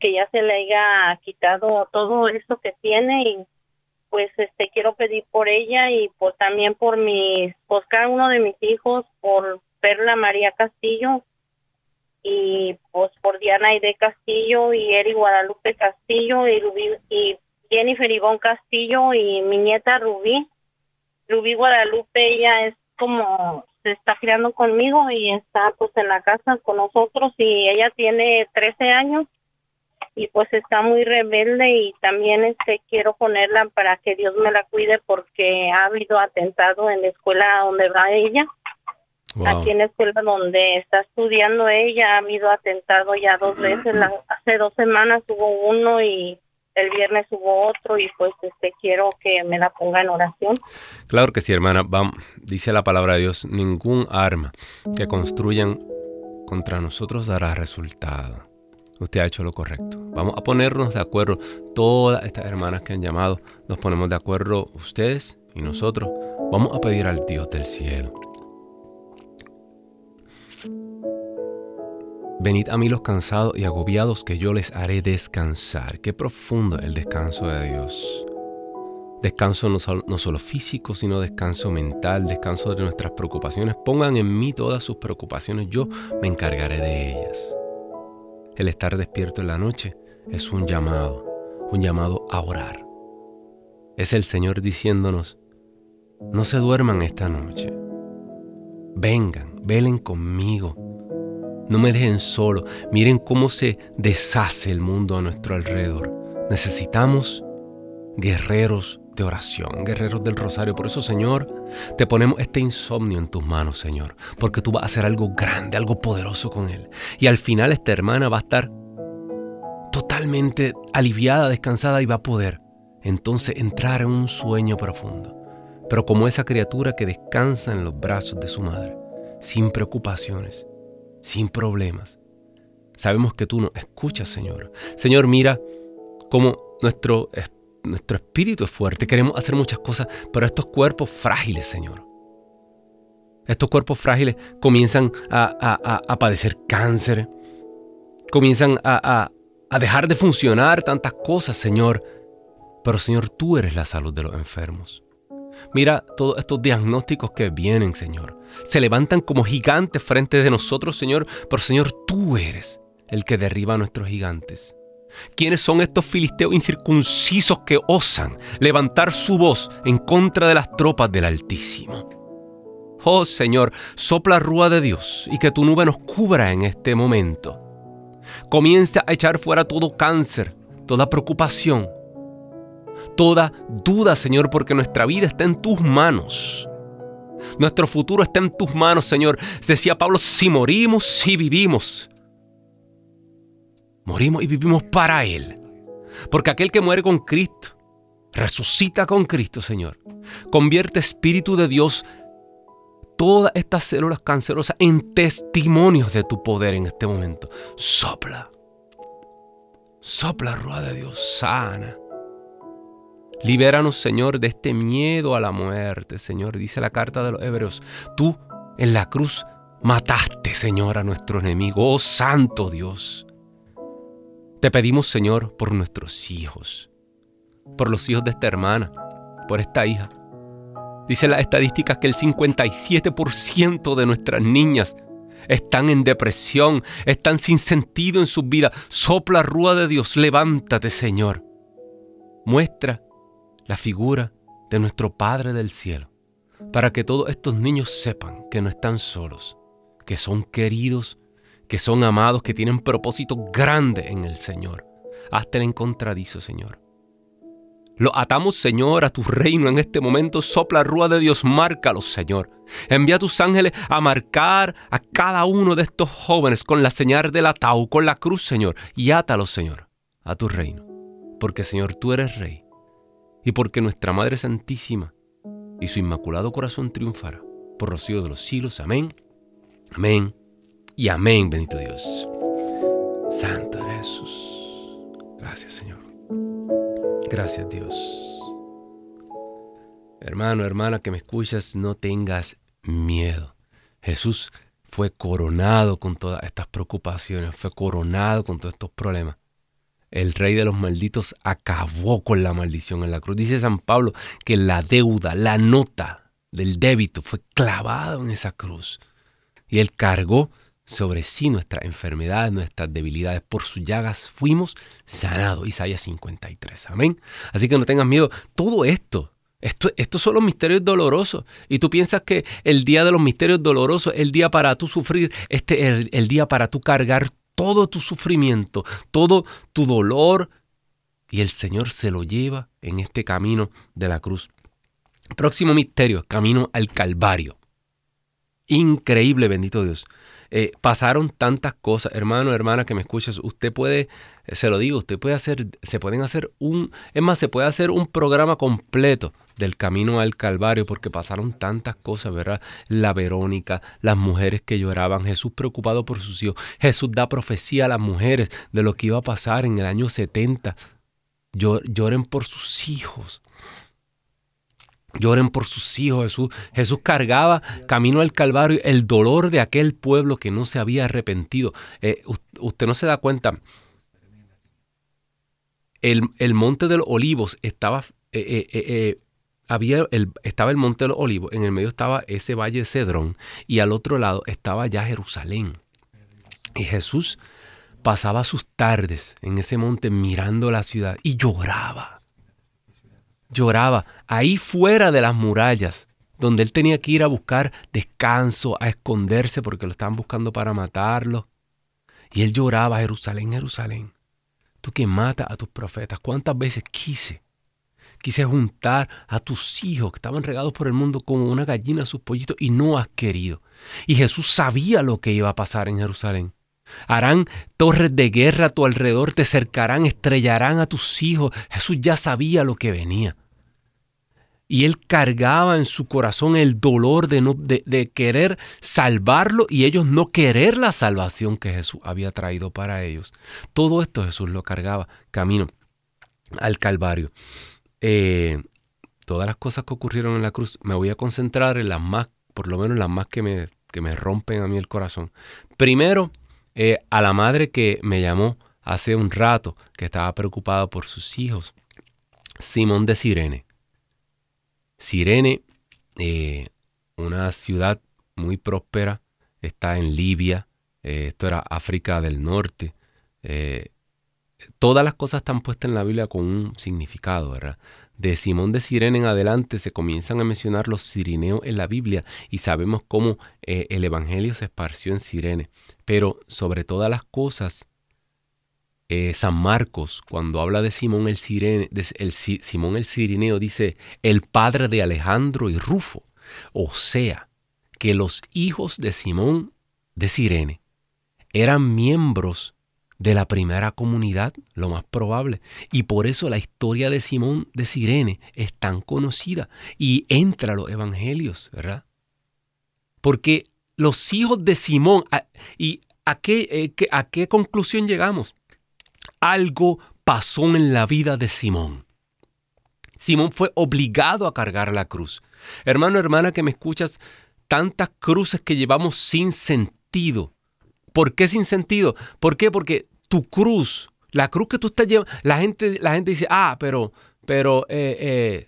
que ya se le haya quitado todo esto que tiene y pues este quiero pedir por ella y pues también por mis pues cada uno de mis hijos por Perla María Castillo y pues por Diana Aide Castillo y Eri Guadalupe Castillo y, Rubí, y Jennifer Ivonne Castillo y mi nieta Rubí. Rubí Guadalupe, ella es como se está criando conmigo y está pues en la casa con nosotros y ella tiene 13 años y pues está muy rebelde y también este quiero ponerla para que Dios me la cuide porque ha habido atentado en la escuela donde va ella Aquí en la escuela donde está estudiando ella ha habido atentado ya dos veces. hace dos semanas hubo uno y el viernes hubo otro y pues este quiero que me la ponga en oración. Claro que sí, hermana. Vamos, dice la palabra de Dios, ningún arma que construyan contra nosotros dará resultado. Usted ha hecho lo correcto. Vamos a ponernos de acuerdo. Todas estas hermanas que han llamado, nos ponemos de acuerdo ustedes y nosotros. Vamos a pedir al Dios del cielo Venid a mí los cansados y agobiados que yo les haré descansar. Qué profundo el descanso de Dios. Descanso no solo, físico, sino descanso mental, descanso de nuestras preocupaciones. Pongan en mí todas sus preocupaciones, yo me encargaré de ellas. El estar despierto en la noche es un llamado, un llamado a orar. Es el Señor diciéndonos, no se duerman esta noche. Vengan, velen conmigo. No me dejen solo. Miren cómo se deshace el mundo a nuestro alrededor. Necesitamos guerreros de oración, guerreros del rosario. Por eso, Señor, te ponemos este insomnio en tus manos, Señor, porque tú vas a hacer algo grande, algo poderoso con él. Y al final esta hermana va a estar totalmente aliviada, descansada y va a poder entonces entrar en un sueño profundo. Pero como esa criatura que descansa en los brazos de su madre, sin preocupaciones, sin problemas. Sabemos que tú nos escuchas, Señor. Señor, mira cómo nuestro, nuestro espíritu es fuerte. Queremos hacer muchas cosas, pero estos cuerpos frágiles, Señor. Estos cuerpos frágiles comienzan a, padecer cáncer, comienzan a, a dejar de funcionar tantas cosas, Señor. Pero, Señor, tú eres la salud de los enfermos. Mira todos estos diagnósticos que vienen, Señor. Se levantan como gigantes frente de nosotros, Señor, pero Señor, tú eres el que derriba a nuestros gigantes. ¿Quiénes son estos filisteos incircuncisos que osan levantar su voz en contra de las tropas del Altísimo? Oh Señor, sopla rúa de Dios y que tu nube nos cubra en este momento. Comienza a echar fuera todo cáncer, toda preocupación, toda duda, Señor, porque nuestra vida está en tus manos. Nuestro futuro está en tus manos, Señor. Decía Pablo, si morimos, si vivimos. Morimos y vivimos para Él. Porque aquel que muere con Cristo, resucita con Cristo, Señor. Convierte Espíritu de Dios todas estas células cancerosas en testimonios de tu poder en este momento. Sopla. Sopla, rueda de Dios, sana. Libéranos, Señor, de este miedo a la muerte, Señor. Dice la carta de los Hebreos. Tú en la cruz mataste, Señor, a nuestro enemigo. Oh Santo Dios. Te pedimos, Señor, por nuestros hijos, por los hijos de esta hermana, por esta hija. Dice las estadísticas que el 57% de nuestras niñas están en depresión, están sin sentido en su vida. Sopla rúa de Dios, levántate, Señor. Muestra la figura de nuestro Padre del Cielo, para que todos estos niños sepan que no están solos, que son queridos, que son amados, que tienen propósito grande en el Señor. Hazte el encontradizo, Señor. Lo atamos, Señor, a tu reino en este momento. Sopla rúa de Dios, márcalos, Señor. Envía a tus ángeles a marcar a cada uno de estos jóvenes con la señal del ataúd, con la cruz, Señor. Y átalos, Señor, a tu reino. Porque, Señor, tú eres rey y porque nuestra Madre Santísima y su Inmaculado Corazón triunfará por los siglos de los siglos. Amén, amén y amén, bendito Dios. Santo Jesús. Gracias, Señor. Gracias, Dios. Hermano, hermana que me escuchas, no tengas miedo. Jesús fue coronado con todas estas preocupaciones, fue coronado con todos estos problemas el rey de los malditos acabó con la maldición en la cruz. Dice San Pablo que la deuda, la nota del débito fue clavada en esa cruz. Y él cargó sobre sí nuestras enfermedades, nuestras debilidades. Por sus llagas fuimos sanados. Isaías 53. Amén. Así que no tengas miedo. Todo esto, esto, estos son los misterios dolorosos. Y tú piensas que el día de los misterios dolorosos, el día para tú sufrir, este el, el día para tú cargar todo tu sufrimiento, todo tu dolor, y el Señor se lo lleva en este camino de la cruz. Próximo misterio, camino al Calvario. Increíble, bendito Dios. Eh, pasaron tantas cosas, hermano, hermana, que me escuchas. Usted puede, eh, se lo digo, usted puede hacer, se pueden hacer un, es más, se puede hacer un programa completo del camino al Calvario, porque pasaron tantas cosas, ¿verdad? La Verónica, las mujeres que lloraban, Jesús preocupado por sus hijos, Jesús da profecía a las mujeres de lo que iba a pasar en el año 70. Lloren por sus hijos. Lloren por sus hijos. Jesús, Jesús cargaba camino al Calvario el dolor de aquel pueblo que no se había arrepentido. Eh, usted no se da cuenta. El, el, monte de los olivos estaba eh, eh, había el, estaba el Monte de los Olivos, en el medio estaba ese valle de Cedrón y al otro lado estaba ya Jerusalén. Y Jesús pasaba sus tardes en ese monte mirando la ciudad y lloraba. Lloraba ahí fuera de las murallas donde él tenía que ir a buscar descanso, a esconderse porque lo estaban buscando para matarlo. Y él lloraba, Jerusalén, Jerusalén, tú que matas a tus profetas, ¿cuántas veces quise? Quise juntar a tus hijos que estaban regados por el mundo como una gallina a sus pollitos y no has querido. Y Jesús sabía lo que iba a pasar en Jerusalén. Harán torres de guerra a tu alrededor, te cercarán, estrellarán a tus hijos. Jesús ya sabía lo que venía. Y él cargaba en su corazón el dolor de, no, de, querer salvarlo y ellos no querer la salvación que Jesús había traído para ellos. Todo esto Jesús lo cargaba camino al Calvario. Eh, todas las cosas que ocurrieron en la cruz, me voy a concentrar en las más, por lo menos las más que me, que me rompen a mí el corazón. Primero, eh, a la madre que me llamó hace un rato, que estaba preocupada por sus hijos, Simón de Sirene. Sirene, eh, una ciudad muy próspera, está en Libia, esto era África del Norte. Todas las cosas están puestas en la Biblia con un significado, ¿verdad? De Simón de Sirene en adelante se comienzan a mencionar los sirineos en la Biblia y sabemos cómo el Evangelio se esparció en Sirene. Pero sobre todas las cosas, eh, San Marcos, cuando habla de Simón el, Sirene, el Simón el Sirineo, dice el padre de Alejandro y Rufo. O sea, que los hijos de Simón de Sirene eran miembros de la primera comunidad, lo más probable. Y por eso la historia de Simón de Sirene es tan conocida y entra a los evangelios, ¿verdad? Porque los hijos de Simón. ¿Y a qué, eh, a qué conclusión llegamos? Algo pasó en la vida de Simón. Simón fue obligado a cargar la cruz. Hermano, hermana que me escuchas, tantas cruces que llevamos sin sentido. ¿Por qué sin sentido? ¿Por qué? Porque tu cruz, la cruz que tú estás llevando, la gente, la gente dice, ah, pero, pero eh,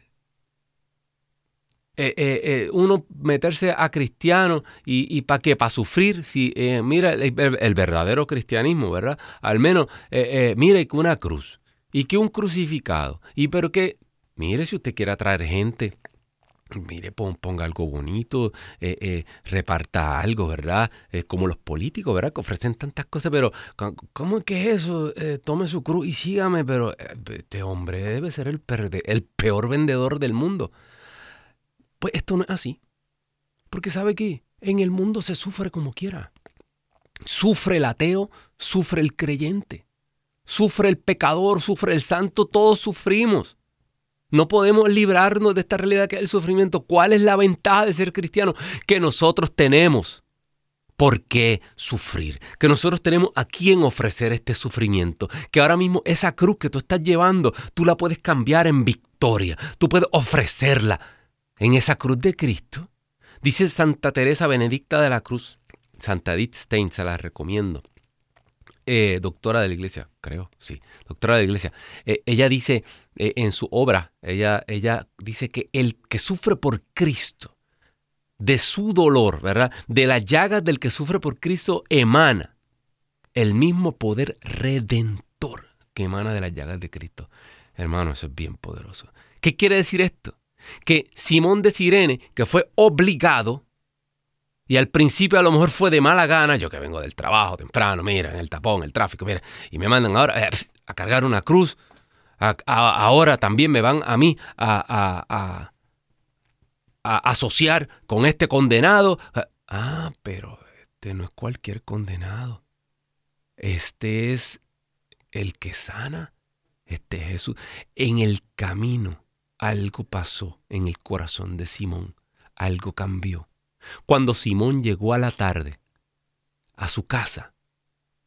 eh, eh, uno meterse a cristiano y, y para qué, para sufrir, si mira el, verdadero cristianismo, ¿verdad? Al menos, mire que una cruz y que un crucificado, y pero que, mire si usted quiere atraer gente, mire, ponga algo bonito, reparta algo, ¿verdad? como los políticos, ¿verdad? Que ofrecen tantas cosas, pero ¿cómo es que es eso? tome su cruz y sígame, pero este hombre debe ser el, el peor vendedor del mundo. Pues esto no es así. Porque sabe que en el mundo se sufre como quiera. Sufre el ateo, sufre el creyente, sufre el pecador, sufre el santo, todos sufrimos. No podemos librarnos de esta realidad que es el sufrimiento. ¿Cuál es la ventaja de ser cristiano? Que nosotros tenemos por qué sufrir, que nosotros tenemos a quién ofrecer este sufrimiento, que ahora mismo esa cruz que tú estás llevando, tú la puedes cambiar en victoria, tú puedes ofrecerla en esa cruz de Cristo. Dice Santa Teresa Benedicta de la Cruz, Santa Edith Stein, se la recomiendo. Eh, doctora de la iglesia, creo, sí, doctora de la iglesia. Eh, ella dice eh, en su obra, ella, ella dice que el que sufre por Cristo, de su dolor, ¿verdad? De las llagas del que sufre por Cristo emana el mismo poder redentor que emana de las llagas de Cristo. Hermano, eso es bien poderoso. ¿Qué quiere decir esto? que Simón de Sirene, que fue obligado, y al principio a lo mejor fue de mala gana, yo que vengo del trabajo temprano, mira, en el tapón, el tráfico, mira, y me mandan ahora eh, a cargar una cruz, ahora también me van a mí a, a, a, asociar con este condenado. Ah, pero este no es cualquier condenado. Este es el que sana. Este es Jesús. En el camino algo pasó en el corazón de Simón, algo cambió. Cuando Simón llegó a la tarde a su casa,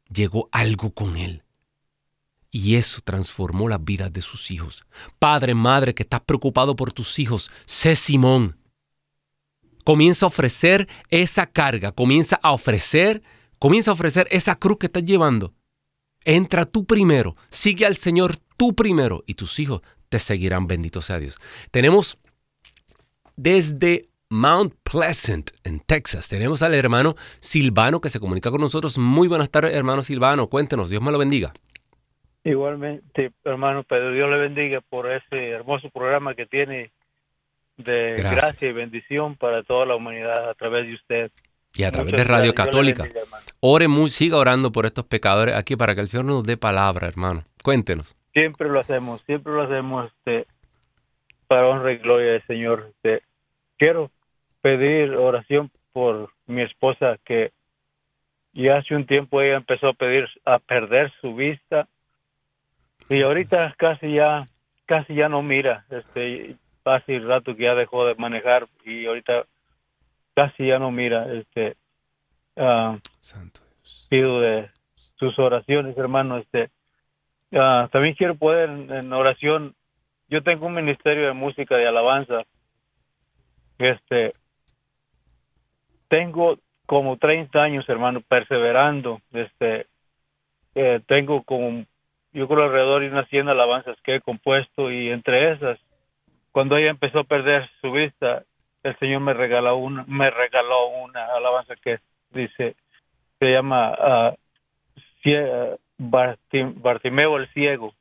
llegó algo con él. Y eso transformó las vidas de sus hijos. Padre, madre, que estás preocupado por tus hijos, sé Simón. Comienza a ofrecer esa carga, comienza a ofrecer, comienza a ofrecer esa cruz que estás llevando. Entra tú primero, sigue al Señor tú primero y tus hijos te seguirán, bendito sea Dios. Tenemos desde Mount Pleasant, en Texas, tenemos al hermano Silvano que se comunica con nosotros. Muy buenas tardes, hermano Silvano. Cuéntenos, Dios me lo bendiga. Igualmente, hermano Pedro, Dios le bendiga por ese hermoso programa que tiene de gracia y bendición para toda la humanidad a través de usted. Y a través de Radio Católica. Ore muy, siga orando por estos pecadores aquí para que el Señor nos dé palabra, hermano. Cuéntenos. Siempre lo hacemos, siempre lo hacemos este, para honra y gloria del Señor. Este, quiero pedir oración por mi esposa que ya hace un tiempo ella empezó a pedir a perder su vista. Y ahorita casi ya casi ya no mira. Este hace rato que ya dejó de manejar y ahorita casi ya no mira. Este uh, pido de sus oraciones hermano. Este uh, también quiero poder en, oración. Yo tengo un ministerio de música de alabanza este tengo como 30 años hermano perseverando este eh, tengo como yo creo alrededor de unas 100 alabanzas que he compuesto y entre esas, cuando ella empezó a perder su vista, el Señor me regaló una, me regaló una alabanza que dice, se llama uh, Bartimeo el ciego,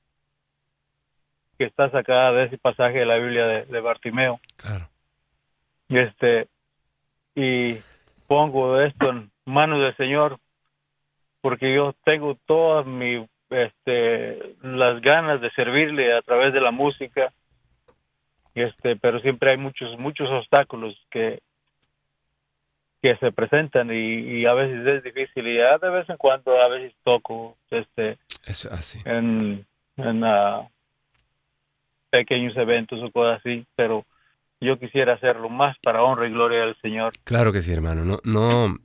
que está sacada de ese pasaje de la Biblia de, de Bartimeo. Claro. Y este, y pongo esto en manos del Señor, porque yo tengo toda mi este, las ganas de servirle a través de la música, este, pero siempre hay muchos, muchos obstáculos que, que se presentan y, a veces es difícil y de vez en cuando a veces toco este así. en, en uh, pequeños eventos o cosas así pero yo quisiera hacerlo más para honra y gloria del Señor claro que sí hermano no no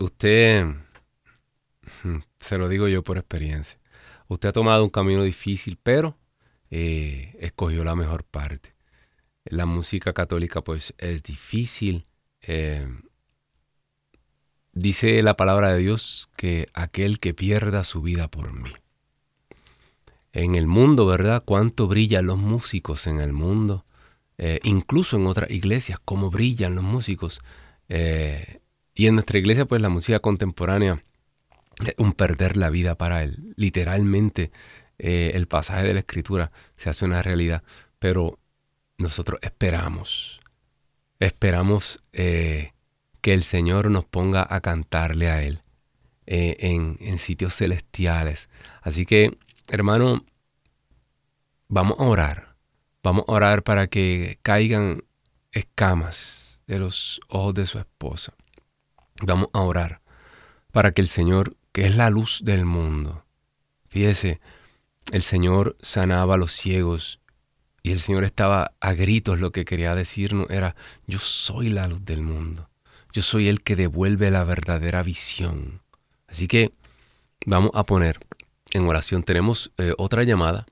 usted se lo digo yo por experiencia. Usted ha tomado un camino difícil, pero eh, escogió la mejor parte. La música católica pues es difícil. Eh, dice la palabra de Dios que aquel que pierda su vida por mí. En el mundo, ¿verdad? Cuánto brillan los músicos en el mundo. Eh, incluso en otras iglesias, cómo brillan los músicos. y en nuestra iglesia, pues la música contemporánea un perder la vida para él. Literalmente eh, el pasaje de la escritura se hace una realidad, pero nosotros esperamos, esperamos eh, que el Señor nos ponga a cantarle a Él eh, en, en sitios celestiales. Así que, hermano, vamos a orar, vamos a orar para que caigan escamas de los ojos de su esposa. Vamos a orar para que el Señor que es la luz del mundo. Fíjese, el Señor sanaba a los ciegos y el Señor estaba a gritos, lo que quería decirnos era, yo soy la luz del mundo, yo soy el que devuelve la verdadera visión. Así que vamos a poner en oración, tenemos eh, otra llamada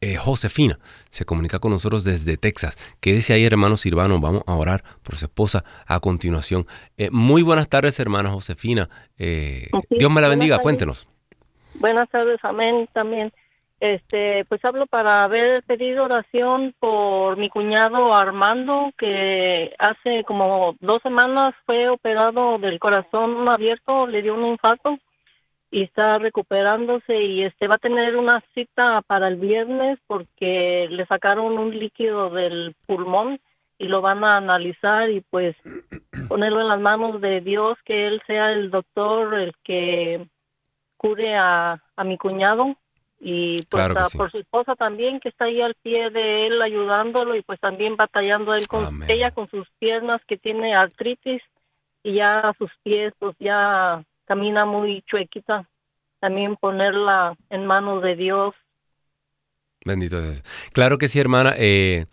eh, Josefina se comunica con nosotros desde Texas. Quédese ahí, hermano Silvano. Vamos a orar por su esposa a continuación. Eh, muy buenas tardes, hermana Josefina. Eh, Dios me la bendiga. Cuéntenos. Buenas tardes, amén. También, este, pues hablo para haber pedido oración por mi cuñado Armando, que hace como dos semanas fue operado del corazón abierto, le dio un infarto y está recuperándose y este va a tener una cita para el viernes porque le sacaron un líquido del pulmón y lo van a analizar y pues ponerlo en las manos de Dios que él sea el doctor el que cure a, a mi cuñado y pues por su esposa también que está ahí al pie de él ayudándolo y pues también batallando él con ella con sus piernas que tiene artritis y ya sus pies pues ya camina muy chuequita, también ponerla en manos de Dios. Bendito Dios. Claro que sí, hermana. Eh,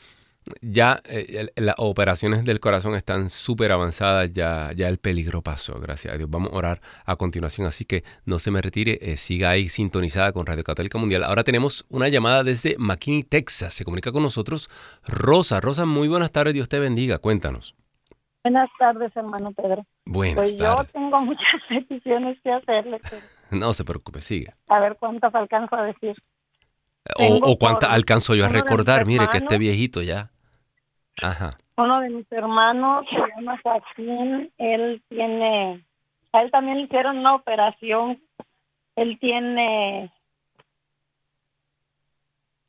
ya eh, las operaciones del corazón están súper avanzadas, ya, ya el peligro pasó, gracias a Dios. Vamos a orar a continuación, así que no se me retire, eh, siga ahí sintonizada con Radio Católica Mundial. Ahora tenemos una llamada desde McKinney, Texas. Se comunica con nosotros Rosa. Rosa, muy buenas tardes, Dios te bendiga, cuéntanos. Buenas tardes, hermano Pedro. Buenas pues yo tengo muchas peticiones que hacerle. No se preocupe, sigue. A ver cuántas alcanzo a decir. O, o cuántas alcanzo yo a recordar, mire que esté viejito ya. Ajá. Uno de mis hermanos se llama Joaquín, él tiene, a él también le hicieron una operación, él tiene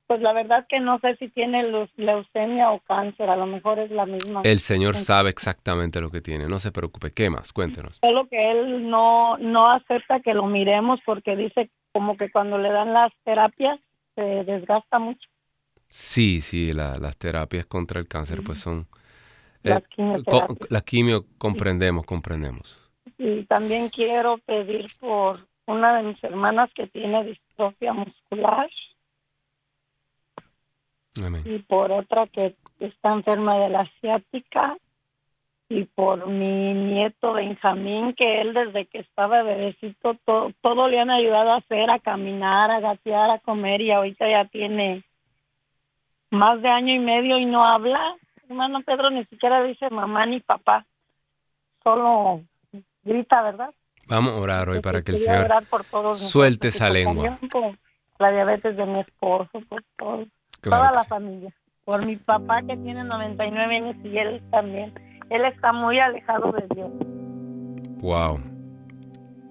Pues la verdad que no sé si tiene leu- leucemia o cáncer, a lo mejor es la misma. El Señor sabe exactamente lo que tiene, no se preocupe. ¿Qué más? Cuéntenos. Solo que él no, no acepta que lo miremos porque dice como que cuando le dan las terapias se desgasta mucho. Sí, sí, la- las terapias contra el cáncer pues son... Las eh, quimioterapias. co- la quimio comprendemos, comprendemos. Y también quiero pedir por una de mis hermanas que tiene distrofia muscular Amén. y por otra que está enferma de la asiática y por mi nieto Benjamín que él desde que estaba bebecito to- todo le han ayudado a hacer, a caminar, a gatear, a comer y ahorita ya tiene más de año y medio y no habla. Hermano Pedro ni siquiera dice mamá ni papá, solo grita, ¿verdad? Vamos a orar hoy para que el Señor por todos suelte esa lengua. por la diabetes de mi esposo, por todo, Claro toda la sí. familia. Por mi papá que tiene 99 años y él también. Él está muy alejado de Dios. Wow.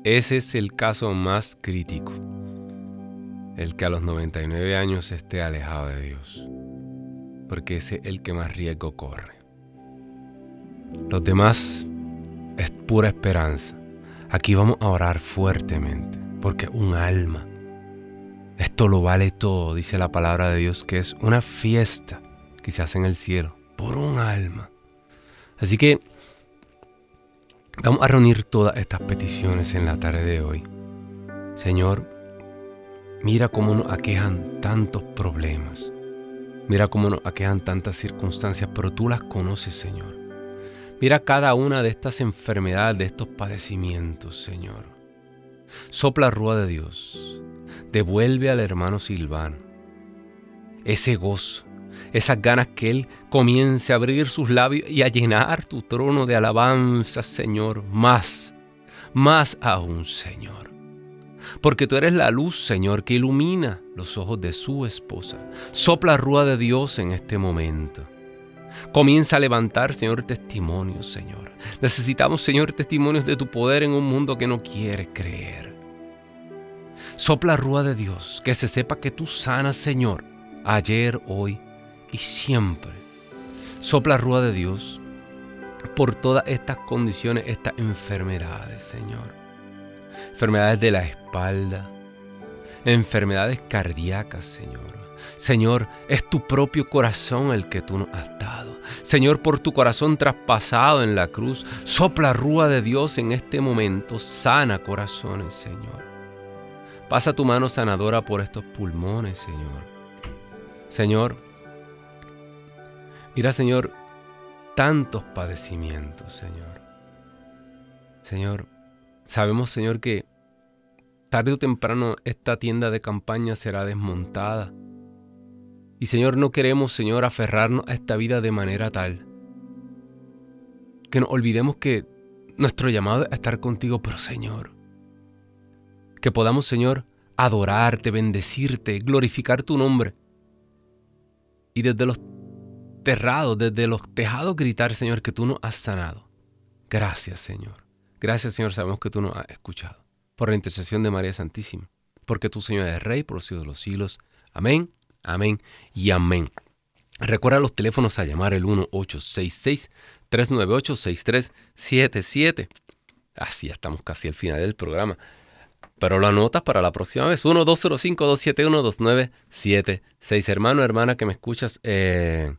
Ese es el caso más crítico. El que a los 99 años esté alejado de Dios. Porque ese es el que más riesgo corre. Los demás es pura esperanza. Aquí vamos a orar fuertemente. Porque un alma. Esto lo vale todo, dice la palabra de Dios, que es una fiesta que se hace en el cielo. Por un alma. Así que Vamos a reunir todas estas peticiones en la tarde de hoy. Señor, mira cómo nos aquejan tantos problemas. Mira cómo nos aquejan tantas circunstancias, pero tú las conoces, Señor. Mira cada una de estas enfermedades, de estos padecimientos, Señor. Sopla rúa de Dios. Devuelve al hermano Silvano ese gozo, esas ganas que Él comience a abrir sus labios y a llenar tu trono de alabanza, Señor, más, más aún, Señor. Porque tú eres la luz, Señor, que ilumina los ojos de su esposa. Sopla rúa de Dios en este momento. Comienza a levantar, Señor, testimonios, Señor. Necesitamos, Señor, testimonios de tu poder en un mundo que no quiere creer. Sopla rúa de Dios, que se sepa que tú sanas, Señor, ayer, hoy y siempre. Sopla rúa de Dios por todas estas condiciones, estas enfermedades, Señor. Enfermedades de la espalda, enfermedades cardíacas, Señor. Señor, es tu propio corazón el que tú nos has dado. Señor, por tu corazón traspasado en la cruz, sopla rúa de Dios en este momento, sana corazones, Señor. Pasa tu mano sanadora por estos pulmones, Señor. Señor, mira, Señor, tantos padecimientos, Señor. Señor, sabemos, Señor, que tarde o temprano esta tienda de campaña será desmontada. Y Señor, no queremos, Señor, aferrarnos a esta vida de manera tal que nos olvidemos que nuestro llamado es estar contigo, pero Señor, que podamos, Señor, adorarte, bendecirte, glorificar tu nombre. Y desde los terrados, desde los tejados gritar, Señor, que tú nos has sanado. Gracias, Señor. Gracias, Señor, sabemos que tú nos has escuchado. Por la intercesión de María Santísima. Porque tú, Señor, eres Rey por los siglos de los siglos. Amén, amén y amén. Recuerda los teléfonos a llamar el 1866-398-6377. Así ya estamos casi al final del programa. Pero lo anotas para la próxima vez. 1-205-271-2976. Hermano, hermana que me escuchas, eh,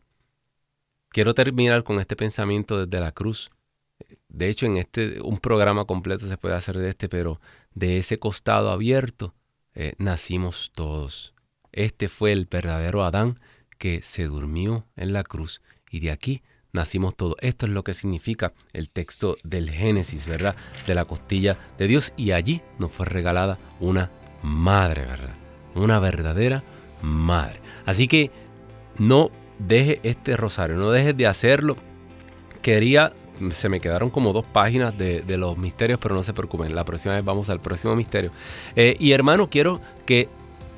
quiero terminar con este pensamiento desde la cruz. De hecho, en este, un programa completo se puede hacer de este, pero de ese costado abierto eh, nacimos todos. Este fue el verdadero Adán que se durmió en la cruz y de aquí nacimos todos. Esto es lo que significa el texto del Génesis, ¿verdad? De la costilla de Dios y allí nos fue regalada una madre, ¿verdad? Una verdadera madre. Así que no deje este rosario, no dejes de hacerlo. Quería, se me quedaron como dos páginas de, los misterios, pero no se preocupen, la próxima vez vamos al próximo misterio. Eh, y hermano, quiero que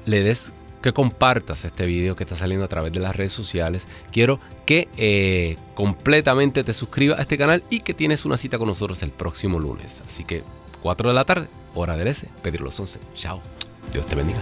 le des que compartas este video que está saliendo a través de las redes sociales. Quiero que eh, completamente te suscribas a este canal y que tienes una cita con nosotros el próximo lunes. Así que 4 de la tarde, hora del S, pedir los 11. Chao. Dios te bendiga.